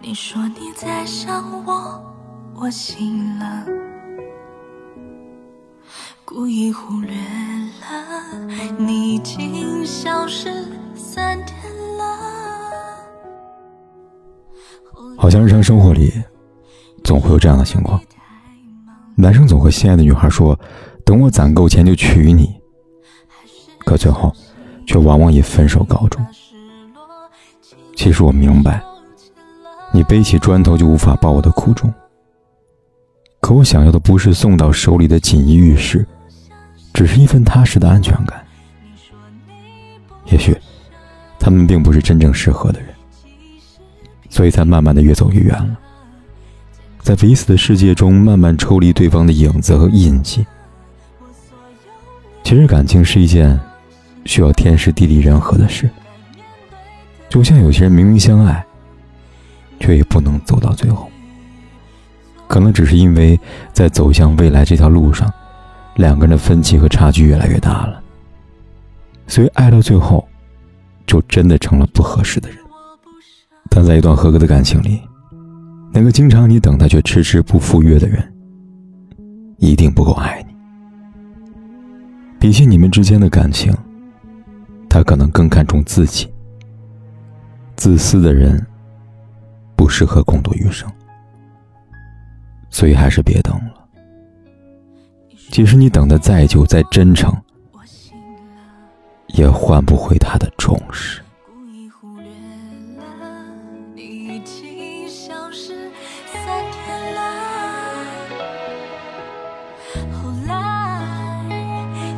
你说你在想我，我醒了，故意忽略了你已经消失三天了。好像日常生活里，总会有这样的情况：男生总和心爱的女孩说，等我攒够钱就娶你，可最后，却往往以分手告终。其实我明白。你背起砖头就无法抱我的苦衷，可我想要的不是送到手里的锦衣玉食，只是一份踏实的安全感。也许，他们并不是真正适合的人，所以才慢慢的越走越远了，在彼此的世界中慢慢抽离对方的影子和印记。其实感情是一件需要天时地利人和的事，就像有些人明明相爱。却也不能走到最后，可能只是因为在走向未来这条路上，两个人的分歧和差距越来越大了，所以爱到最后，就真的成了不合适的人。但在一段合格的感情里，那个经常你等他却迟迟不赴约的人，一定不够爱你。比起你们之间的感情，他可能更看重自己。自私的人。不适合共度余生，所以还是别等了。即使你等的再久再真诚，也换不回他的重视。后来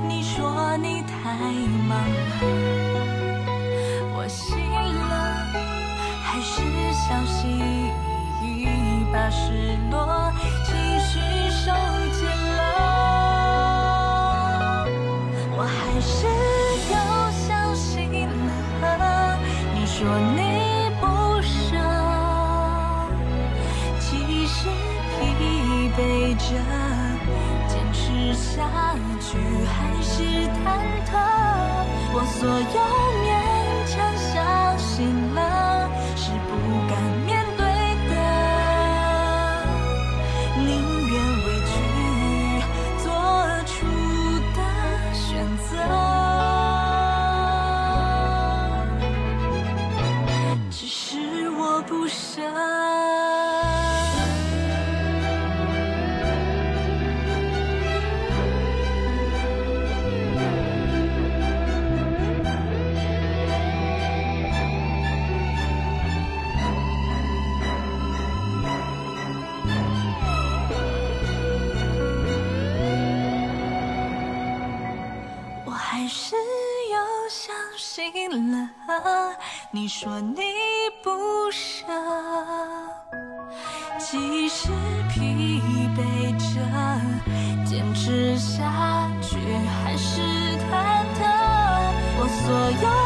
你说你太忙把失落情绪收紧了，我还是又相信了。你说你不舍，即使疲惫着，坚持下去还是忐忑。我所有是又相信了，你说你不舍，即使疲惫着，坚持下去还是忐忑。我所有。